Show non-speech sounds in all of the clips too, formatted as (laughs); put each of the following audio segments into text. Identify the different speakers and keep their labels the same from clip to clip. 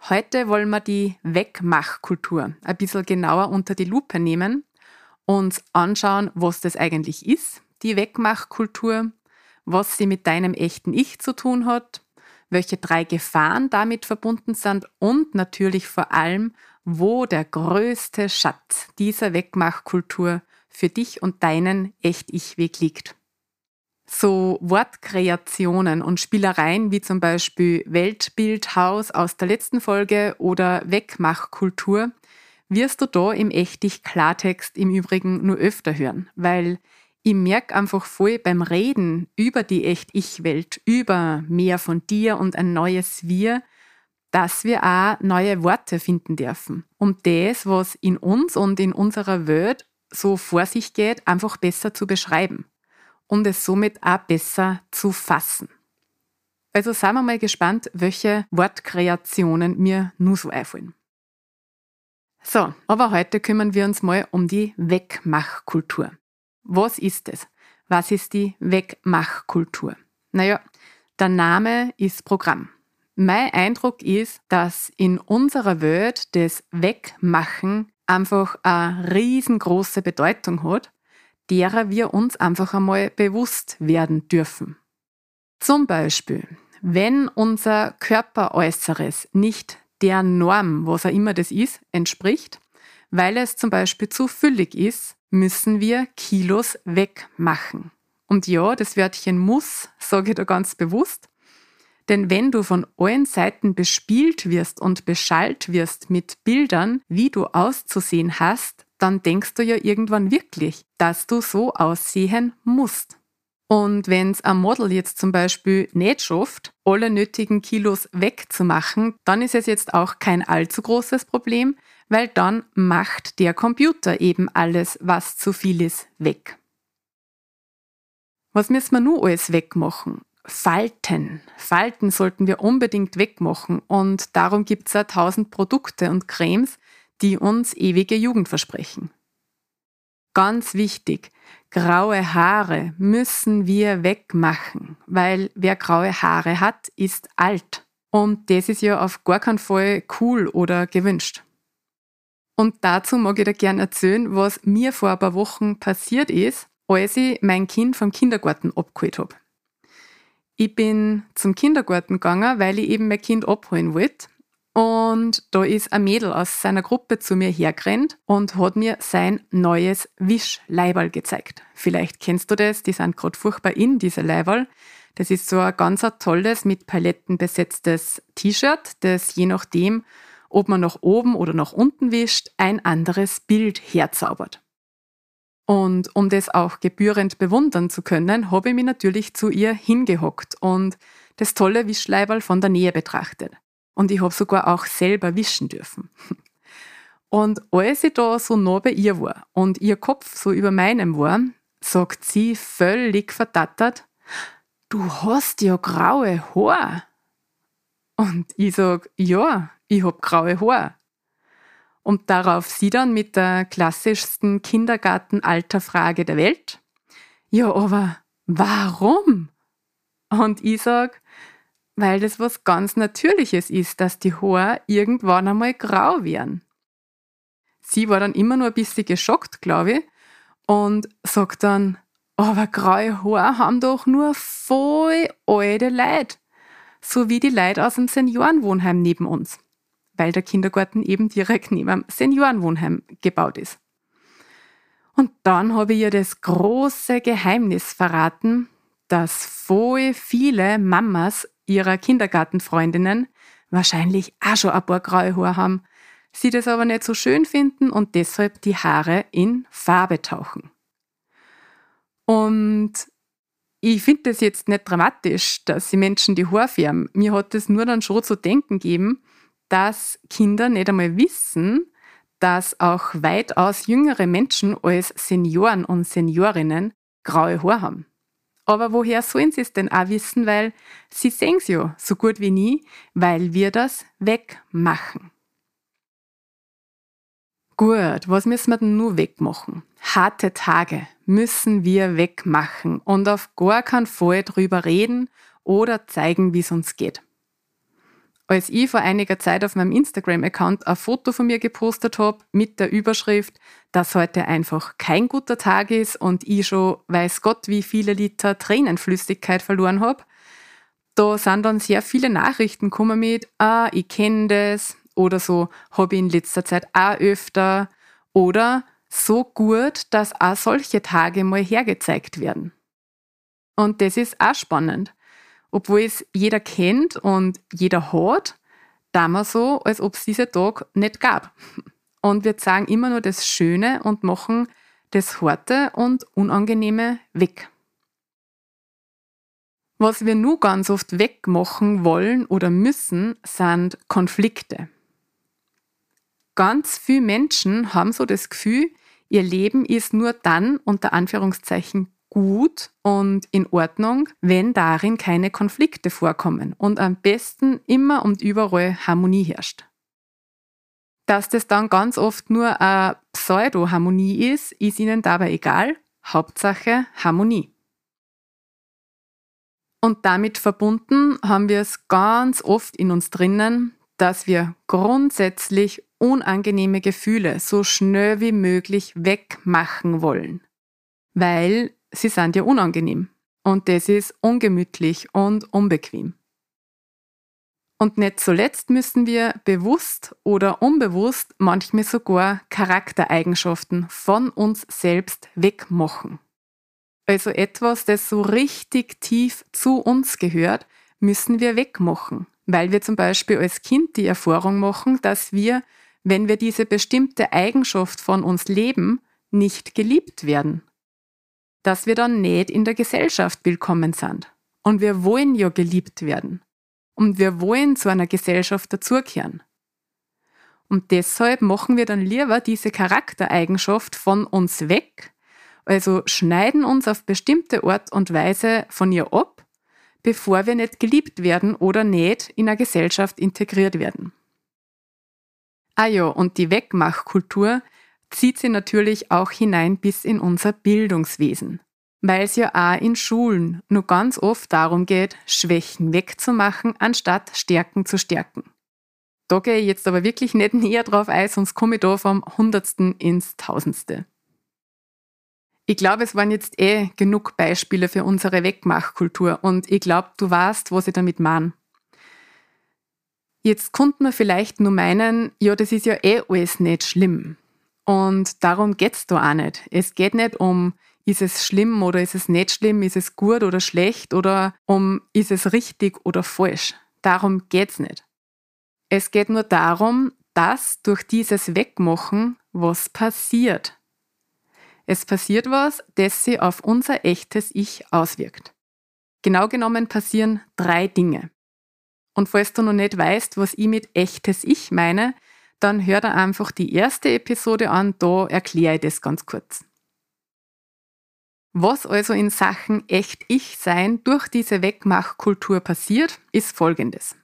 Speaker 1: Heute wollen wir die Wegmachkultur ein bisschen genauer unter die Lupe nehmen, uns anschauen, was das eigentlich ist, die Wegmachkultur, was sie mit deinem echten Ich zu tun hat, welche drei Gefahren damit verbunden sind und natürlich vor allem, wo der größte Schatz dieser Wegmachkultur für dich und deinen Echt-Ich-Weg liegt. So Wortkreationen und Spielereien wie zum Beispiel Weltbildhaus aus der letzten Folge oder Wegmachkultur wirst du da im echtig Klartext im Übrigen nur öfter hören, weil ich merke einfach voll beim Reden über die Echt-Ich-Welt, über mehr von dir und ein neues Wir, dass wir auch neue Worte finden dürfen, um das, was in uns und in unserer Welt so vor sich geht, einfach besser zu beschreiben und es somit auch besser zu fassen. Also seien wir mal gespannt, welche Wortkreationen mir nur so einfallen. So, aber heute kümmern wir uns mal um die Wegmachkultur. Was ist es? Was ist die Wegmachkultur? Naja, der Name ist Programm. Mein Eindruck ist, dass in unserer Welt das Wegmachen einfach eine riesengroße Bedeutung hat derer wir uns einfach einmal bewusst werden dürfen. Zum Beispiel, wenn unser Körperäußeres nicht der Norm, was auch immer das ist, entspricht, weil es zum Beispiel zu füllig ist, müssen wir Kilos wegmachen. Und ja, das Wörtchen muss, sage ich da ganz bewusst, denn wenn du von allen Seiten bespielt wirst und beschallt wirst mit Bildern, wie du auszusehen hast, dann denkst du ja irgendwann wirklich, dass du so aussehen musst. Und wenn es ein Model jetzt zum Beispiel nicht schafft, alle nötigen Kilos wegzumachen, dann ist es jetzt auch kein allzu großes Problem, weil dann macht der Computer eben alles, was zu viel ist, weg. Was müssen wir nur alles wegmachen? Falten. Falten sollten wir unbedingt wegmachen und darum gibt es ja tausend Produkte und Cremes, die uns ewige Jugend versprechen. Ganz wichtig, graue Haare müssen wir wegmachen, weil wer graue Haare hat, ist alt. Und das ist ja auf gar keinen Fall cool oder gewünscht. Und dazu mag ich dir gerne erzählen, was mir vor ein paar Wochen passiert ist, als ich mein Kind vom Kindergarten abgeholt habe. Ich bin zum Kindergarten gegangen, weil ich eben mein Kind abholen wollte und da ist ein Mädel aus seiner Gruppe zu mir hergerannt und hat mir sein neues Wischleiberl gezeigt. Vielleicht kennst du das, die sind gerade furchtbar in, diese Leiberl. Das ist so ein ganz tolles, mit Paletten besetztes T-Shirt, das je nachdem, ob man nach oben oder nach unten wischt, ein anderes Bild herzaubert. Und um das auch gebührend bewundern zu können, habe ich mich natürlich zu ihr hingehockt und das tolle Wischleiberl von der Nähe betrachtet. Und ich habe sogar auch selber wischen dürfen. Und als ich da so nah bei ihr war und ihr Kopf so über meinem war, sagt sie völlig verdattert, du hast ja graue Haare. Und ich sag, ja, ich hab graue Haare. Und darauf sie dann mit der klassischsten Kindergartenalterfrage der Welt, ja, aber warum? Und ich sag, weil das was ganz Natürliches ist, dass die Haare irgendwann einmal grau werden. Sie war dann immer nur ein bisschen geschockt, glaube ich, und sagt dann, aber graue Haare haben doch nur voll alte Leute, so wie die Leute aus dem Seniorenwohnheim neben uns. weil der Kindergarten eben direkt neben dem Seniorenwohnheim gebaut ist. Und dann habe ich ihr das große Geheimnis verraten, dass voll viele Mamas ihrer Kindergartenfreundinnen wahrscheinlich auch schon ein paar graue Haare haben, sie das aber nicht so schön finden und deshalb die Haare in Farbe tauchen. Und ich finde das jetzt nicht dramatisch, dass sie Menschen die Haare färben. Mir hat es nur dann schon zu denken gegeben, dass Kinder nicht einmal wissen, dass auch weitaus jüngere Menschen als Senioren und Seniorinnen graue Haare haben. Aber woher sollen sie es denn auch wissen? Weil sie sehen es ja so gut wie nie, weil wir das wegmachen. Gut, was müssen wir denn nur wegmachen? Harte Tage müssen wir wegmachen und auf gar keinen Fall drüber reden oder zeigen, wie es uns geht. Als ich vor einiger Zeit auf meinem Instagram-Account ein Foto von mir gepostet habe mit der Überschrift, dass heute einfach kein guter Tag ist und ich schon weiß Gott, wie viele Liter Tränenflüssigkeit verloren habe, da sind dann sehr viele Nachrichten gekommen mit, ah, ich kenne das oder so, habe ich in letzter Zeit auch öfter oder so gut, dass auch solche Tage mal hergezeigt werden. Und das ist auch spannend obwohl es jeder kennt und jeder hat, da wir so, als ob es diesen Tag nicht gab. Und wir sagen immer nur das Schöne und machen das Harte und Unangenehme weg. Was wir nur ganz oft wegmachen wollen oder müssen, sind Konflikte. Ganz viele Menschen haben so das Gefühl, ihr Leben ist nur dann unter Anführungszeichen gut und in Ordnung, wenn darin keine Konflikte vorkommen und am besten immer und überall Harmonie herrscht. Dass das dann ganz oft nur eine Pseudo-Harmonie ist, ist ihnen dabei egal. Hauptsache Harmonie. Und damit verbunden haben wir es ganz oft in uns drinnen, dass wir grundsätzlich unangenehme Gefühle so schnell wie möglich wegmachen wollen. Weil sie sind ja unangenehm. Und das ist ungemütlich und unbequem. Und nicht zuletzt müssen wir bewusst oder unbewusst manchmal sogar Charaktereigenschaften von uns selbst wegmachen. Also etwas, das so richtig tief zu uns gehört, müssen wir wegmachen, weil wir zum Beispiel als Kind die Erfahrung machen, dass wir, wenn wir diese bestimmte Eigenschaft von uns leben, nicht geliebt werden dass wir dann nicht in der Gesellschaft willkommen sind. Und wir wollen ja geliebt werden. Und wir wollen zu einer Gesellschaft dazugehören. Und deshalb machen wir dann lieber diese Charaktereigenschaft von uns weg, also schneiden uns auf bestimmte Art und Weise von ihr ab, bevor wir nicht geliebt werden oder nicht in eine Gesellschaft integriert werden. Ah ja, und die Wegmachkultur zieht sie natürlich auch hinein bis in unser Bildungswesen, weil es ja auch in Schulen nur ganz oft darum geht, Schwächen wegzumachen, anstatt Stärken zu stärken. Da gehe ich jetzt aber wirklich nicht (laughs) näher drauf ein, sonst komme ich da vom Hundertsten ins Tausendste. Ich glaube, es waren jetzt eh genug Beispiele für unsere Wegmachkultur und ich glaube, du weißt, was ich damit meine. Jetzt konnte man vielleicht nur meinen, ja, das ist ja eh alles nicht schlimm. Und darum geht's da auch nicht. Es geht nicht um, ist es schlimm oder ist es nicht schlimm, ist es gut oder schlecht oder um, ist es richtig oder falsch. Darum geht's nicht. Es geht nur darum, dass durch dieses Wegmachen was passiert. Es passiert was, das sich auf unser echtes Ich auswirkt. Genau genommen passieren drei Dinge. Und falls du noch nicht weißt, was ich mit echtes Ich meine, dann hör da einfach die erste Episode an, da erkläre ich das ganz kurz. Was also in Sachen echt Ich sein durch diese Wegmachkultur passiert, ist folgendes.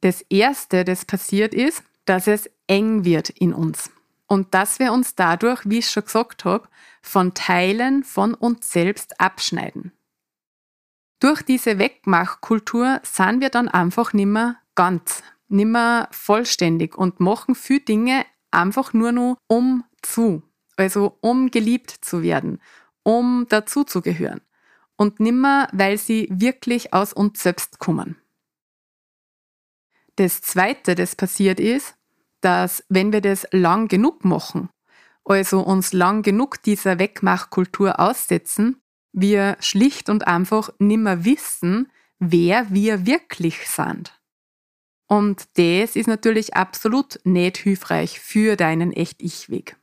Speaker 1: Das erste, das passiert ist, dass es eng wird in uns und dass wir uns dadurch, wie ich schon gesagt habe, von Teilen von uns selbst abschneiden. Durch diese Wegmachkultur sind wir dann einfach nimmer ganz, nimmer vollständig und machen viele Dinge einfach nur noch um zu. Also um geliebt zu werden, um dazuzugehören. Und nimmer, weil sie wirklich aus uns selbst kommen. Das zweite, das passiert ist, dass wenn wir das lang genug machen, also uns lang genug dieser Wegmachkultur aussetzen, wir schlicht und einfach nimmer wissen, wer wir wirklich sind. Und das ist natürlich absolut nicht hilfreich für deinen Echt-Ich-Weg.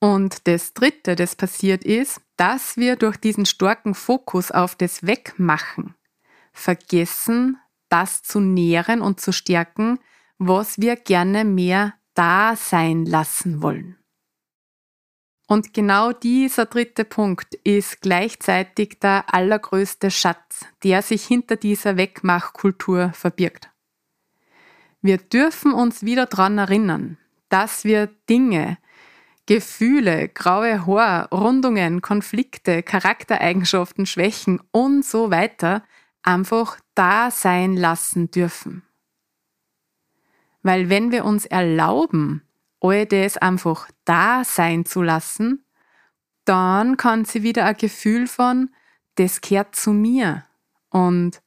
Speaker 1: Und das Dritte, das passiert ist, dass wir durch diesen starken Fokus auf das Wegmachen vergessen, das zu nähren und zu stärken, was wir gerne mehr da sein lassen wollen. Und genau dieser dritte Punkt ist gleichzeitig der allergrößte Schatz, der sich hinter dieser Wegmachkultur verbirgt. Wir dürfen uns wieder daran erinnern, dass wir Dinge, Gefühle, graue Haar, Rundungen, Konflikte, Charaktereigenschaften, Schwächen und so weiter einfach da sein lassen dürfen. Weil wenn wir uns erlauben, all das einfach da sein zu lassen, dann kann sie wieder ein Gefühl von, das gehört zu mir und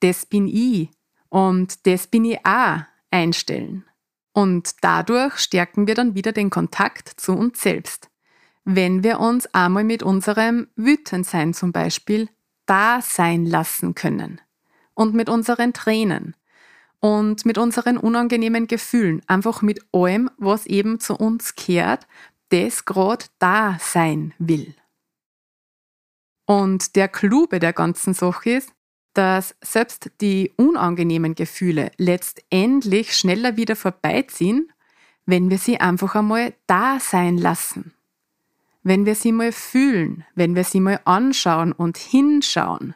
Speaker 1: das bin ich und das bin ich auch einstellen. Und dadurch stärken wir dann wieder den Kontakt zu uns selbst. Wenn wir uns einmal mit unserem Wütendsein zum Beispiel da sein lassen können und mit unseren Tränen und mit unseren unangenehmen Gefühlen, einfach mit allem, was eben zu uns kehrt, das gerade da sein will. Und der Klube der ganzen Sache ist, dass selbst die unangenehmen Gefühle letztendlich schneller wieder vorbeiziehen, wenn wir sie einfach einmal da sein lassen. Wenn wir sie mal fühlen, wenn wir sie mal anschauen und hinschauen.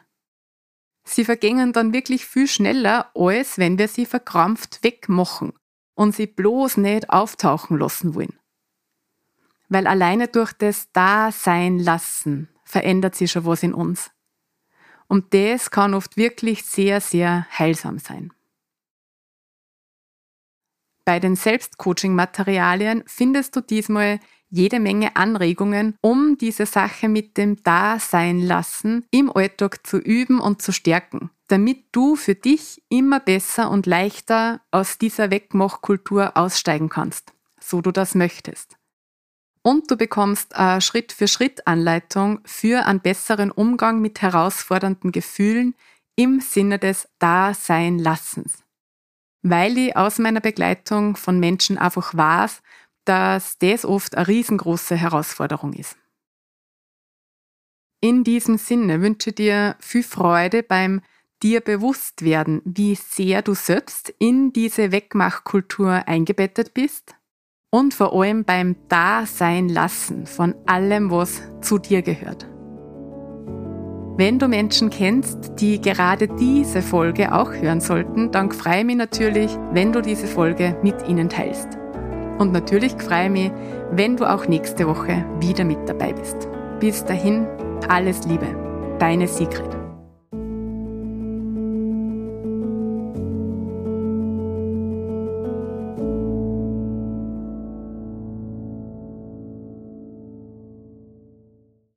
Speaker 1: Sie vergängen dann wirklich viel schneller, als wenn wir sie verkrampft wegmachen und sie bloß nicht auftauchen lassen wollen. Weil alleine durch das Dasein lassen verändert sich schon was in uns. Und das kann oft wirklich sehr, sehr heilsam sein. Bei den Selbstcoaching-Materialien findest du diesmal jede Menge Anregungen, um diese Sache mit dem Dasein lassen im Alltag zu üben und zu stärken, damit du für dich immer besser und leichter aus dieser Wegmachkultur aussteigen kannst, so du das möchtest. Und du bekommst eine Schritt-für-Schritt-Anleitung für einen besseren Umgang mit herausfordernden Gefühlen im Sinne des Dasein-Lassens. Weil ich aus meiner Begleitung von Menschen einfach weiß, dass das oft eine riesengroße Herausforderung ist. In diesem Sinne wünsche dir viel Freude beim dir bewusst werden, wie sehr du selbst in diese Wegmachkultur eingebettet bist und vor allem beim Dasein lassen von allem, was zu dir gehört. Wenn du Menschen kennst, die gerade diese Folge auch hören sollten, dann freue ich mich natürlich, wenn du diese Folge mit ihnen teilst. Und natürlich freue ich mich, wenn du auch nächste Woche wieder mit dabei bist. Bis dahin, alles Liebe. Deine Sigrid.